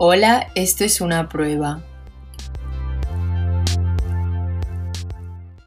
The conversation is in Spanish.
Hola, esto es una prueba.